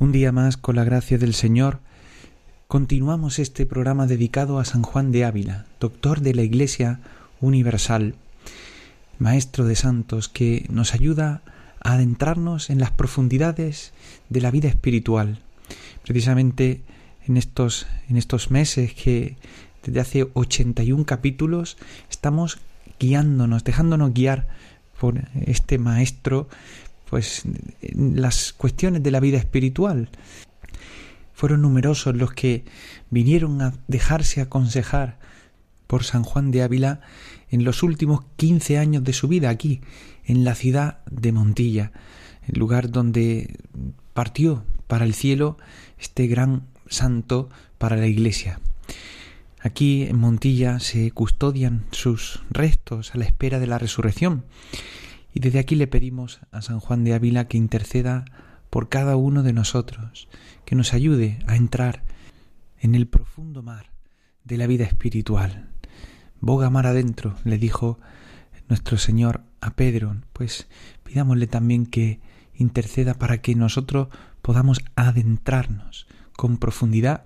Un día más, con la gracia del Señor, continuamos este programa dedicado a San Juan de Ávila, doctor de la Iglesia Universal, maestro de santos, que nos ayuda a adentrarnos en las profundidades de la vida espiritual. Precisamente en estos, en estos meses que desde hace 81 capítulos estamos guiándonos, dejándonos guiar por este maestro, pues las cuestiones de la vida espiritual. Fueron numerosos los que vinieron a dejarse aconsejar por San Juan de Ávila en los últimos quince años de su vida aquí, en la ciudad de Montilla, el lugar donde partió para el cielo este gran santo para la iglesia. Aquí en Montilla se custodian sus restos a la espera de la resurrección. Y desde aquí le pedimos a San Juan de Ávila que interceda por cada uno de nosotros, que nos ayude a entrar en el profundo mar de la vida espiritual. Boga mar adentro, le dijo nuestro Señor a Pedro, pues pidámosle también que interceda para que nosotros podamos adentrarnos con profundidad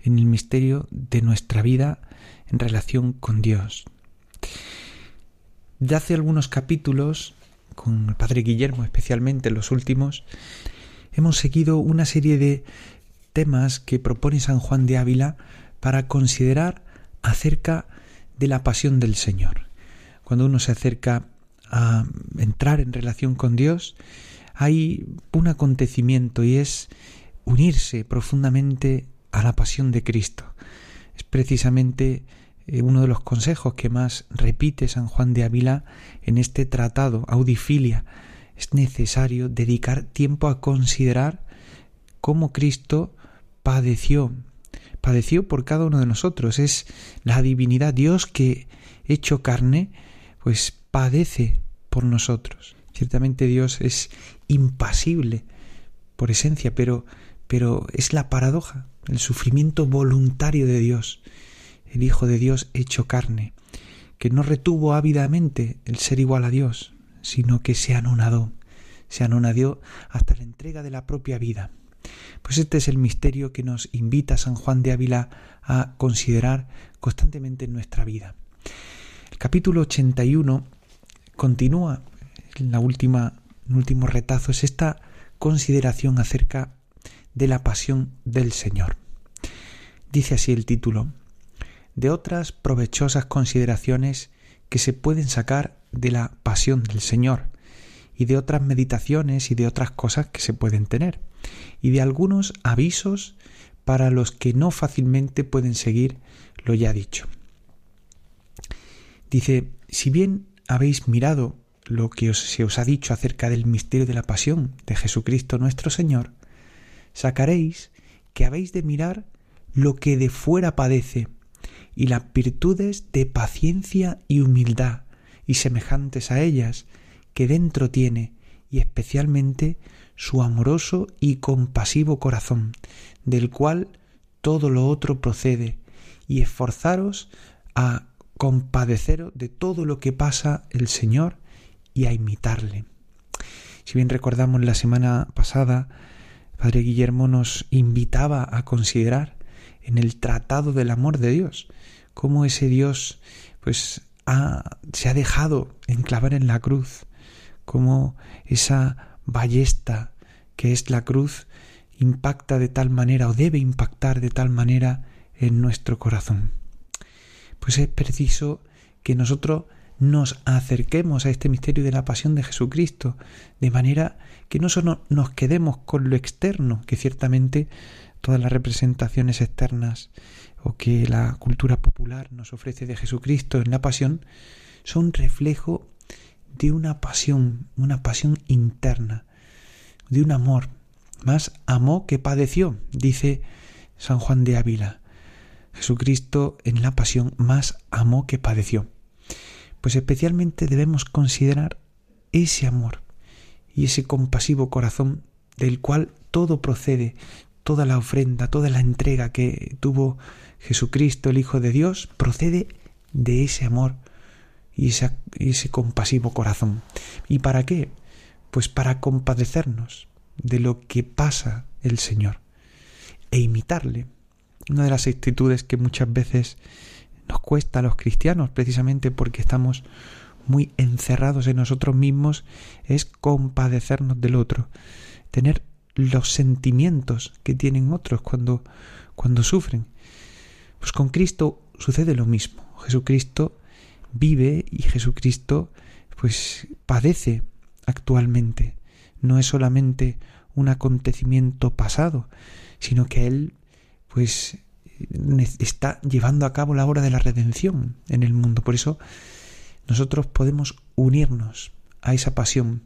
en el misterio de nuestra vida en relación con Dios. De hace algunos capítulos, con el Padre Guillermo especialmente los últimos, hemos seguido una serie de temas que propone San Juan de Ávila para considerar acerca de la pasión del Señor. Cuando uno se acerca a entrar en relación con Dios, hay un acontecimiento y es unirse profundamente a la pasión de Cristo. Es precisamente uno de los consejos que más repite San Juan de Ávila en este tratado, Audifilia. Es necesario dedicar tiempo a considerar cómo Cristo padeció, padeció por cada uno de nosotros. Es la divinidad, Dios que hecho carne, pues padece por nosotros. Ciertamente Dios es impasible por esencia, pero, pero es la paradoja el sufrimiento voluntario de Dios, el Hijo de Dios hecho carne, que no retuvo ávidamente el ser igual a Dios, sino que se anonadó, se anonadó hasta la entrega de la propia vida. Pues este es el misterio que nos invita San Juan de Ávila a considerar constantemente en nuestra vida. El capítulo 81 continúa, en la última, el último retazo, es esta consideración acerca de la pasión del Señor. Dice así el título, de otras provechosas consideraciones que se pueden sacar de la pasión del Señor, y de otras meditaciones y de otras cosas que se pueden tener, y de algunos avisos para los que no fácilmente pueden seguir lo ya dicho. Dice, si bien habéis mirado lo que se os ha dicho acerca del misterio de la pasión de Jesucristo nuestro Señor, sacaréis que habéis de mirar lo que de fuera padece y las virtudes de paciencia y humildad y semejantes a ellas que dentro tiene y especialmente su amoroso y compasivo corazón, del cual todo lo otro procede, y esforzaros a compadeceros de todo lo que pasa el Señor y a imitarle. Si bien recordamos la semana pasada Padre Guillermo nos invitaba a considerar en el tratado del amor de Dios cómo ese Dios pues se ha dejado enclavar en la cruz, cómo esa ballesta que es la cruz impacta de tal manera o debe impactar de tal manera en nuestro corazón. Pues es preciso que nosotros nos acerquemos a este misterio de la pasión de Jesucristo, de manera que no solo nos quedemos con lo externo, que ciertamente todas las representaciones externas o que la cultura popular nos ofrece de Jesucristo en la pasión, son reflejo de una pasión, una pasión interna, de un amor más amó que padeció, dice San Juan de Ávila. Jesucristo en la pasión más amó que padeció. Pues especialmente debemos considerar ese amor y ese compasivo corazón del cual todo procede, toda la ofrenda, toda la entrega que tuvo Jesucristo, el Hijo de Dios, procede de ese amor y ese, compasivo corazón. ¿Y para qué? Pues para compadecernos de lo que pasa el Señor e imitarle. Una de las actitudes que muchas veces nos cuesta a los cristianos, precisamente porque estamos muy encerrados en nosotros mismos, es compadecernos del otro, tener los sentimientos que tienen otros cuando, cuando sufren. Pues con Cristo sucede lo mismo. Jesucristo vive y Jesucristo pues padece actualmente. No es solamente un acontecimiento pasado, sino que Él pues está llevando a cabo la obra de la redención en el mundo. Por eso nosotros podemos unirnos a esa pasión,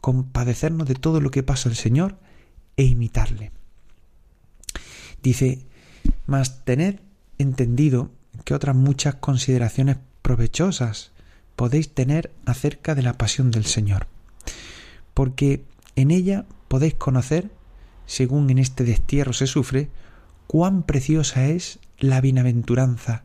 compadecernos de todo lo que pasa al Señor e imitarle. Dice, mas tened entendido que otras muchas consideraciones provechosas podéis tener acerca de la pasión del Señor, porque en ella podéis conocer, según en este destierro se sufre, cuán preciosa es la bienaventuranza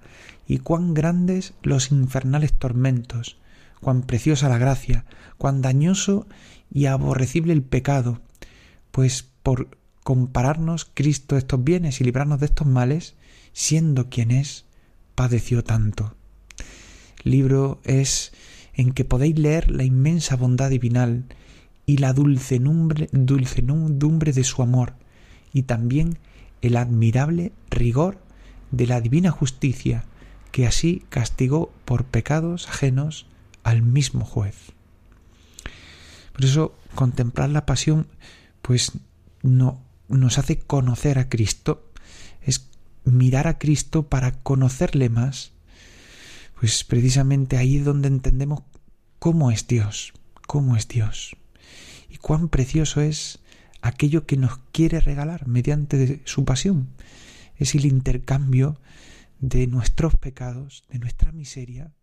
y cuán grandes los infernales tormentos, cuán preciosa la gracia, cuán dañoso y aborrecible el pecado, pues por compararnos Cristo estos bienes y librarnos de estos males, siendo quien es, padeció tanto. Libro es en que podéis leer la inmensa bondad divinal y la dulcenumbre, de su amor, y también el admirable rigor de la divina justicia, que así castigó por pecados ajenos al mismo juez. Por eso contemplar la pasión pues no nos hace conocer a Cristo, es mirar a Cristo para conocerle más, pues precisamente ahí es donde entendemos cómo es Dios, cómo es Dios y cuán precioso es aquello que nos quiere regalar mediante su pasión. Es el intercambio de nuestros pecados, de nuestra miseria,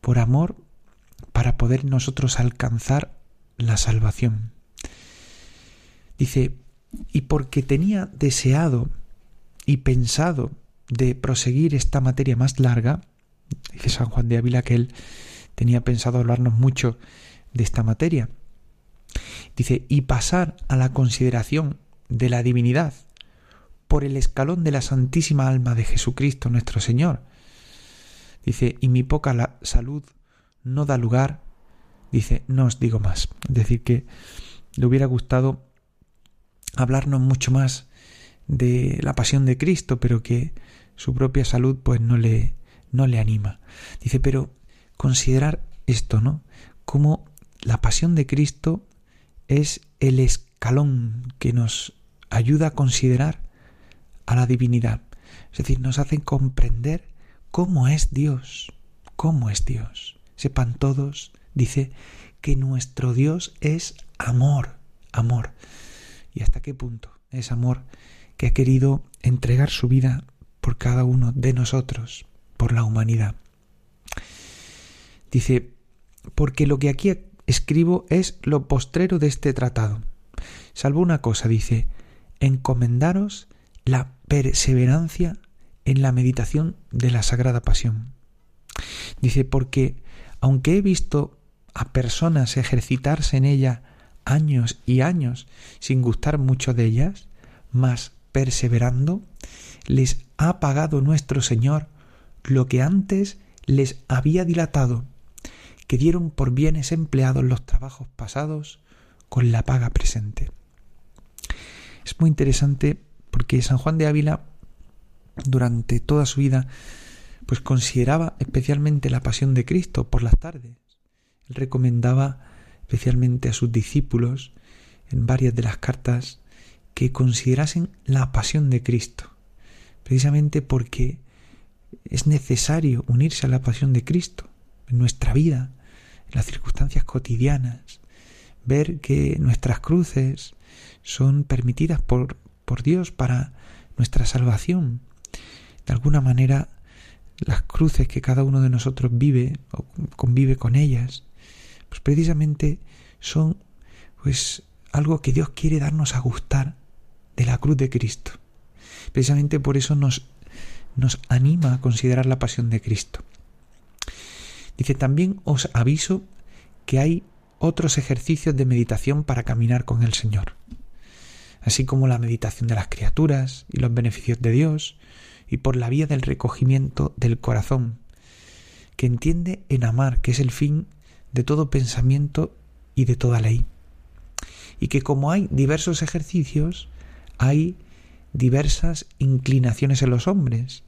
por amor para poder nosotros alcanzar la salvación. Dice, y porque tenía deseado y pensado de proseguir esta materia más larga, dice San Juan de Ávila que él tenía pensado hablarnos mucho de esta materia. Dice, y pasar a la consideración de la divinidad por el escalón de la Santísima Alma de Jesucristo nuestro Señor. Dice, y mi poca salud no da lugar, dice, no os digo más. Es decir, que le hubiera gustado hablarnos mucho más de la pasión de Cristo, pero que su propia salud pues no le, no le anima. Dice, pero considerar esto, ¿no? Como la pasión de Cristo es el escalón que nos ayuda a considerar a la divinidad. Es decir, nos hace comprender cómo es Dios, cómo es Dios. Sepan todos, dice, que nuestro Dios es amor, amor. ¿Y hasta qué punto es amor que ha querido entregar su vida por cada uno de nosotros, por la humanidad? Dice, porque lo que aquí escribo es lo postrero de este tratado. Salvo una cosa, dice, encomendaros la perseverancia en la meditación de la Sagrada Pasión. Dice, porque aunque he visto a personas ejercitarse en ella años y años sin gustar mucho de ellas, mas perseverando, les ha pagado nuestro Señor lo que antes les había dilatado, que dieron por bienes empleados los trabajos pasados con la paga presente. Es muy interesante porque San Juan de Ávila durante toda su vida pues consideraba especialmente la pasión de Cristo por las tardes. Él recomendaba especialmente a sus discípulos en varias de las cartas que considerasen la pasión de Cristo, precisamente porque es necesario unirse a la pasión de Cristo en nuestra vida, en las circunstancias cotidianas, ver que nuestras cruces son permitidas por, por Dios para nuestra salvación. De alguna manera, las cruces que cada uno de nosotros vive o convive con ellas, pues precisamente son pues algo que Dios quiere darnos a gustar de la cruz de Cristo. Precisamente por eso nos, nos anima a considerar la pasión de Cristo. Dice, también os aviso que hay otros ejercicios de meditación para caminar con el Señor, así como la meditación de las criaturas y los beneficios de Dios, y por la vía del recogimiento del corazón, que entiende en amar, que es el fin de todo pensamiento y de toda ley. Y que como hay diversos ejercicios, hay diversas inclinaciones en los hombres,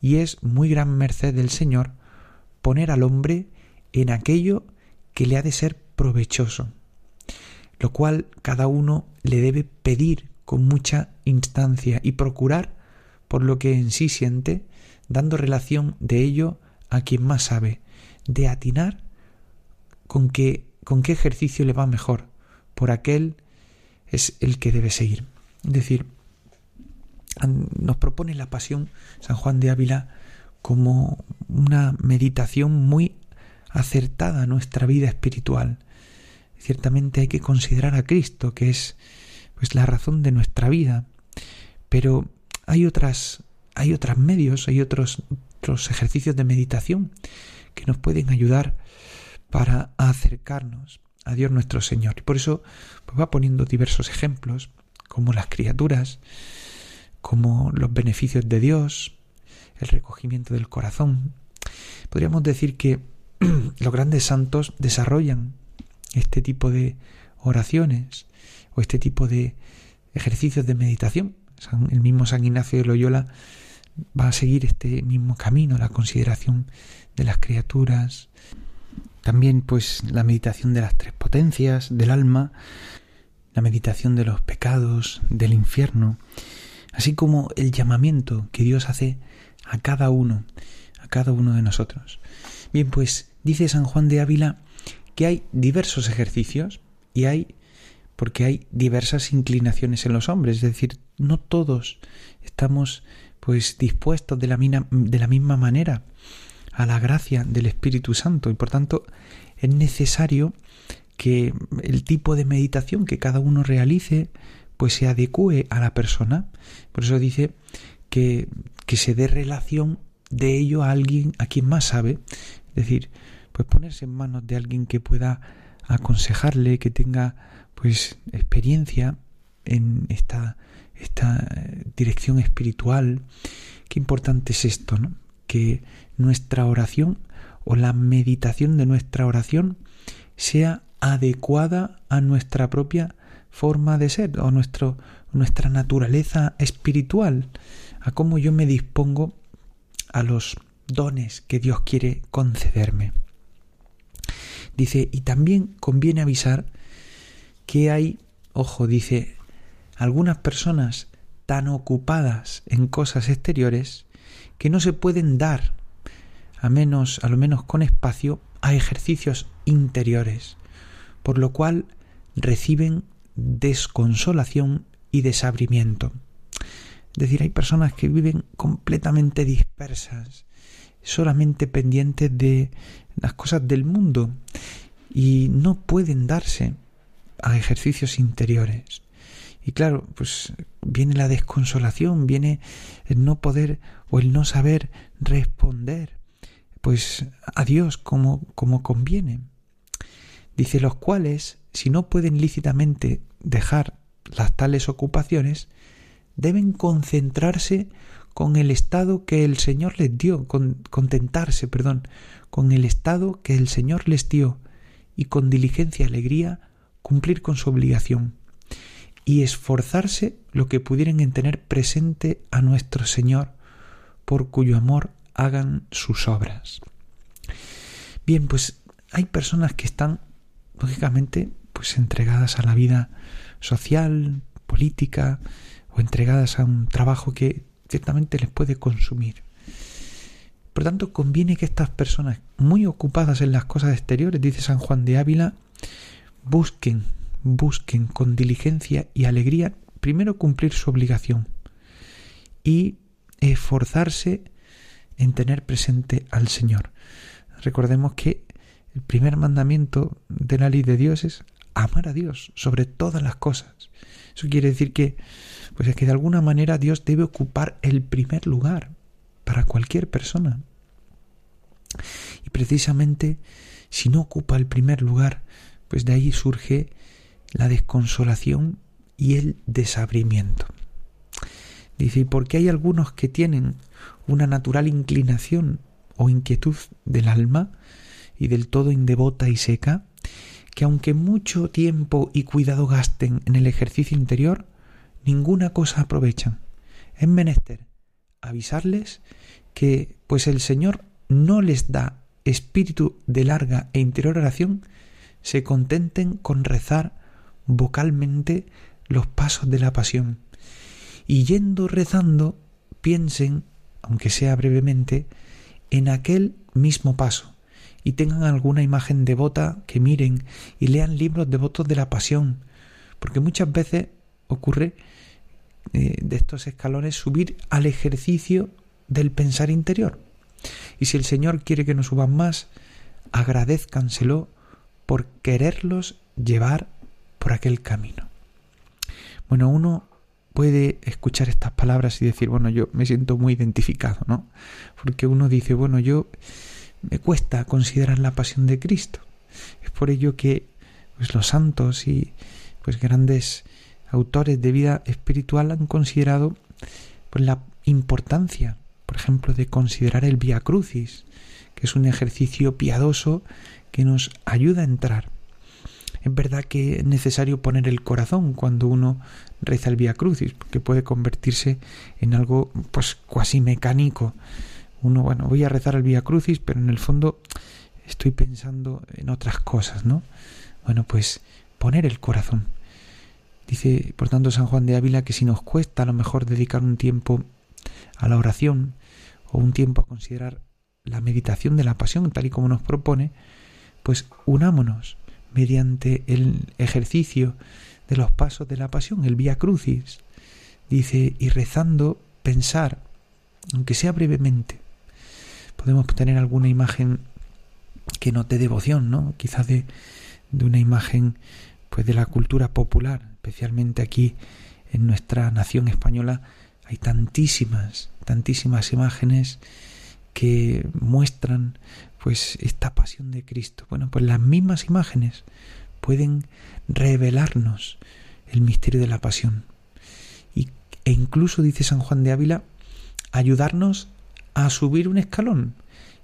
y es muy gran merced del Señor poner al hombre en aquello que le ha de ser provechoso, lo cual cada uno le debe pedir con mucha instancia y procurar por lo que en sí siente, dando relación de ello a quien más sabe, de atinar con qué, con qué ejercicio le va mejor, por aquel es el que debe seguir. Es decir, nos propone la pasión San Juan de Ávila como una meditación muy acertada a nuestra vida espiritual. Ciertamente hay que considerar a Cristo, que es pues la razón de nuestra vida, pero hay otras hay otros medios, hay otros, otros ejercicios de meditación que nos pueden ayudar para acercarnos a Dios nuestro Señor. Y por eso pues, va poniendo diversos ejemplos, como las criaturas, como los beneficios de Dios, el recogimiento del corazón. Podríamos decir que los grandes santos desarrollan este tipo de oraciones o este tipo de ejercicios de meditación. el mismo San Ignacio de Loyola va a seguir este mismo camino, la consideración de las criaturas, también pues la meditación de las tres potencias del alma, la meditación de los pecados, del infierno, así como el llamamiento que Dios hace a cada uno, a cada uno de nosotros. Bien, pues dice San Juan de Ávila que hay diversos ejercicios y hay porque hay diversas inclinaciones en los hombres, es decir, no todos estamos pues dispuestos de la, de la misma manera a la gracia del Espíritu Santo y por tanto es necesario que el tipo de meditación que cada uno realice pues se adecue a la persona. Por eso dice que, que se dé relación de ello a alguien a quien más sabe. Es decir, pues ponerse en manos de alguien que pueda aconsejarle, que tenga pues experiencia en esta, esta dirección espiritual. Qué importante es esto, ¿no? Que nuestra oración o la meditación de nuestra oración sea adecuada a nuestra propia forma de ser o nuestro, nuestra naturaleza espiritual, a cómo yo me dispongo a los dones que Dios quiere concederme. Dice, y también conviene avisar que hay, ojo, dice, algunas personas tan ocupadas en cosas exteriores que no se pueden dar, a menos, a lo menos con espacio, a ejercicios interiores, por lo cual reciben desconsolación y desabrimiento. Es decir, hay personas que viven completamente dispersas, solamente pendientes de las cosas del mundo y no pueden darse a ejercicios interiores. Y claro, pues viene la desconsolación, viene el no poder o el no saber responder pues a Dios como, como conviene. Dice los cuales si no pueden lícitamente dejar las tales ocupaciones, deben concentrarse con el estado que el Señor les dio, contentarse, perdón, con el estado que el Señor les dio y con diligencia y alegría cumplir con su obligación y esforzarse lo que pudieran en tener presente a nuestro Señor, por cuyo amor hagan sus obras. Bien, pues hay personas que están, lógicamente, pues entregadas a la vida social, política o entregadas a un trabajo que ciertamente les puede consumir. Por tanto, conviene que estas personas muy ocupadas en las cosas exteriores, dice San Juan de Ávila, busquen, busquen con diligencia y alegría primero cumplir su obligación y esforzarse en tener presente al Señor. Recordemos que el primer mandamiento de la ley de Dios es amar a Dios sobre todas las cosas. Eso quiere decir que, pues es que de alguna manera Dios debe ocupar el primer lugar para cualquier persona. Y precisamente si no ocupa el primer lugar, pues de ahí surge la desconsolación y el desabrimiento. Dice, ¿y por qué hay algunos que tienen una natural inclinación o inquietud del alma y del todo indevota y seca, que aunque mucho tiempo y cuidado gasten en el ejercicio interior, ninguna cosa aprovechan. Es menester avisarles que, pues el Señor no les da espíritu de larga e interior oración, se contenten con rezar vocalmente los pasos de la pasión, y yendo rezando piensen, aunque sea brevemente, en aquel mismo paso, y tengan alguna imagen devota que miren y lean libros devotos de la pasión, porque muchas veces ocurre eh, de estos escalones subir al ejercicio del pensar interior. Y si el Señor quiere que nos suban más, agradezcanselo por quererlos llevar por aquel camino. Bueno, uno puede escuchar estas palabras y decir, bueno, yo me siento muy identificado, ¿no? Porque uno dice, bueno, yo me cuesta considerar la pasión de Cristo. Es por ello que pues, los santos y pues grandes autores de vida espiritual han considerado pues, la importancia por ejemplo, de considerar el Via Crucis, que es un ejercicio piadoso que nos ayuda a entrar. Es verdad que es necesario poner el corazón cuando uno reza el Via Crucis, porque puede convertirse en algo pues cuasi mecánico. Uno, bueno, voy a rezar el Via Crucis, pero en el fondo estoy pensando en otras cosas, ¿no? Bueno, pues poner el corazón. Dice, por tanto, San Juan de Ávila que si nos cuesta a lo mejor dedicar un tiempo a la oración o un tiempo a considerar la meditación de la pasión tal y como nos propone, pues unámonos mediante el ejercicio de los pasos de la pasión, el vía crucis. Dice, y rezando, pensar, aunque sea brevemente. Podemos tener alguna imagen que no te devoción, ¿no? Quizás de, de una imagen pues de la cultura popular, especialmente aquí en nuestra nación española, hay tantísimas, tantísimas imágenes que muestran pues esta pasión de Cristo. Bueno, pues las mismas imágenes pueden revelarnos el misterio de la pasión. Y, e incluso, dice San Juan de Ávila, ayudarnos a subir un escalón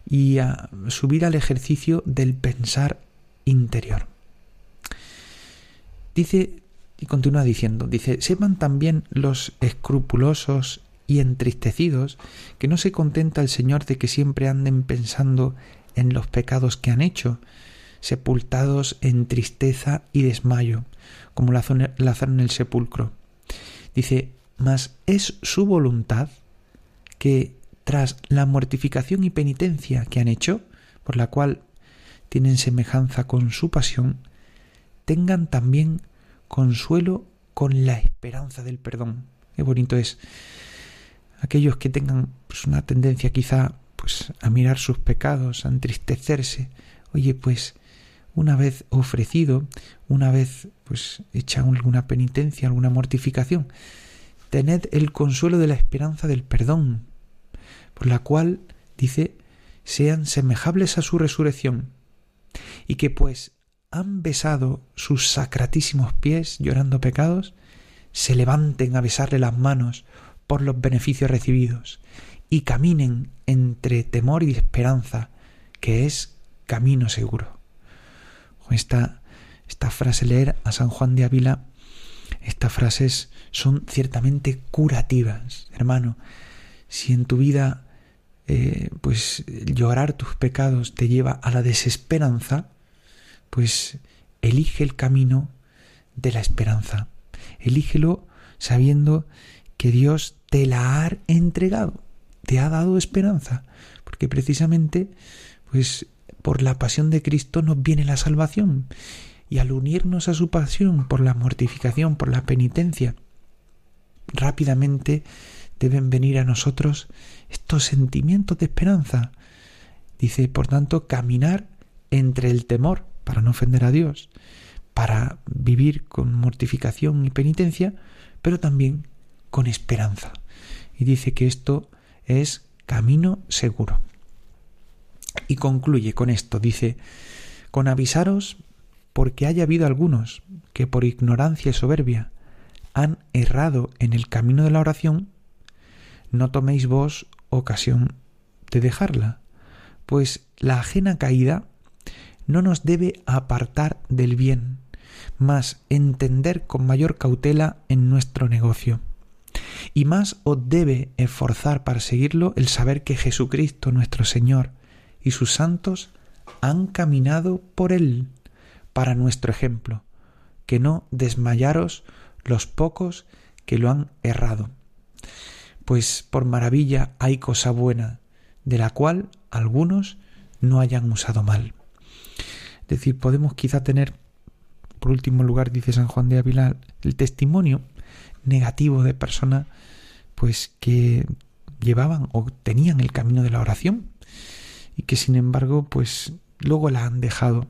y a subir al ejercicio del pensar interior. Dice y continúa diciendo, dice, sepan también los escrupulosos y entristecidos que no se contenta el Señor de que siempre anden pensando en los pecados que han hecho, sepultados en tristeza y desmayo, como Lázaro en el sepulcro. Dice, mas es su voluntad que tras la mortificación y penitencia que han hecho, por la cual tienen semejanza con su pasión, tengan también consuelo con la esperanza del perdón. Qué bonito es. Aquellos que tengan pues, una tendencia quizá pues, a mirar sus pecados, a entristecerse, oye, pues una vez ofrecido, una vez pues hecha alguna penitencia, alguna mortificación, tened el consuelo de la esperanza del perdón, por la cual, dice, sean semejables a su resurrección, y que pues han besado sus sacratísimos pies llorando pecados, se levanten a besarle las manos por los beneficios recibidos y caminen entre temor y esperanza, que es camino seguro. Esta, esta frase leer a San Juan de Ávila, estas frases son ciertamente curativas, hermano. Si en tu vida eh, pues llorar tus pecados te lleva a la desesperanza, pues elige el camino de la esperanza. Elígelo sabiendo que Dios te la ha entregado, te ha dado esperanza, porque precisamente pues por la pasión de Cristo nos viene la salvación y al unirnos a su pasión por la mortificación, por la penitencia, rápidamente deben venir a nosotros estos sentimientos de esperanza. Dice, por tanto, caminar entre el temor para no ofender a Dios, para vivir con mortificación y penitencia, pero también con esperanza. Y dice que esto es camino seguro. Y concluye con esto, dice, con avisaros porque haya habido algunos que por ignorancia y soberbia han errado en el camino de la oración, no toméis vos ocasión de dejarla, pues la ajena caída no nos debe apartar del bien, mas entender con mayor cautela en nuestro negocio. Y más os debe esforzar para seguirlo el saber que Jesucristo nuestro Señor y sus santos han caminado por él para nuestro ejemplo, que no desmayaros los pocos que lo han errado. Pues por maravilla hay cosa buena, de la cual algunos no hayan usado mal. Es decir, podemos quizá tener, por último lugar, dice San Juan de Ávila, el testimonio negativo de personas pues que llevaban o tenían el camino de la oración y que sin embargo pues luego la han dejado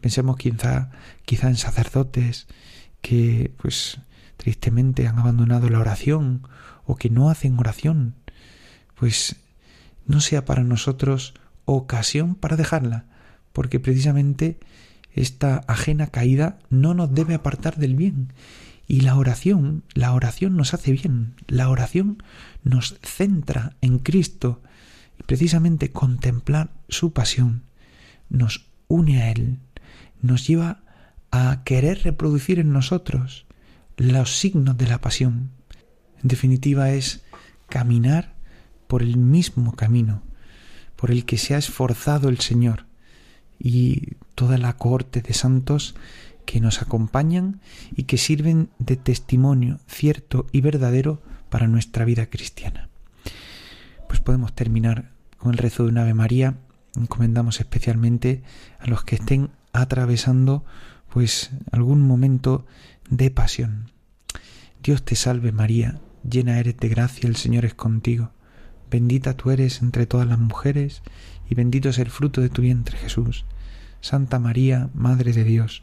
Pensemos quizá, quizá en sacerdotes que pues tristemente han abandonado la oración o que no hacen oración, pues no sea para nosotros ocasión para dejarla, porque precisamente esta ajena caída no nos debe apartar del bien. Y la oración, la oración nos hace bien, la oración nos centra en Cristo. Y precisamente contemplar su pasión nos une a Él, nos lleva a querer reproducir en nosotros los signos de la pasión. En definitiva es caminar por el mismo camino por el que se ha esforzado el Señor. Y toda la cohorte de santos que nos acompañan y que sirven de testimonio cierto y verdadero para nuestra vida cristiana. Pues podemos terminar con el rezo de una Ave María. Encomendamos especialmente a los que estén atravesando pues algún momento de pasión. Dios te salve María, llena eres de gracia, el Señor es contigo. Bendita tú eres entre todas las mujeres, y bendito es el fruto de tu vientre Jesús. Santa María, Madre de Dios,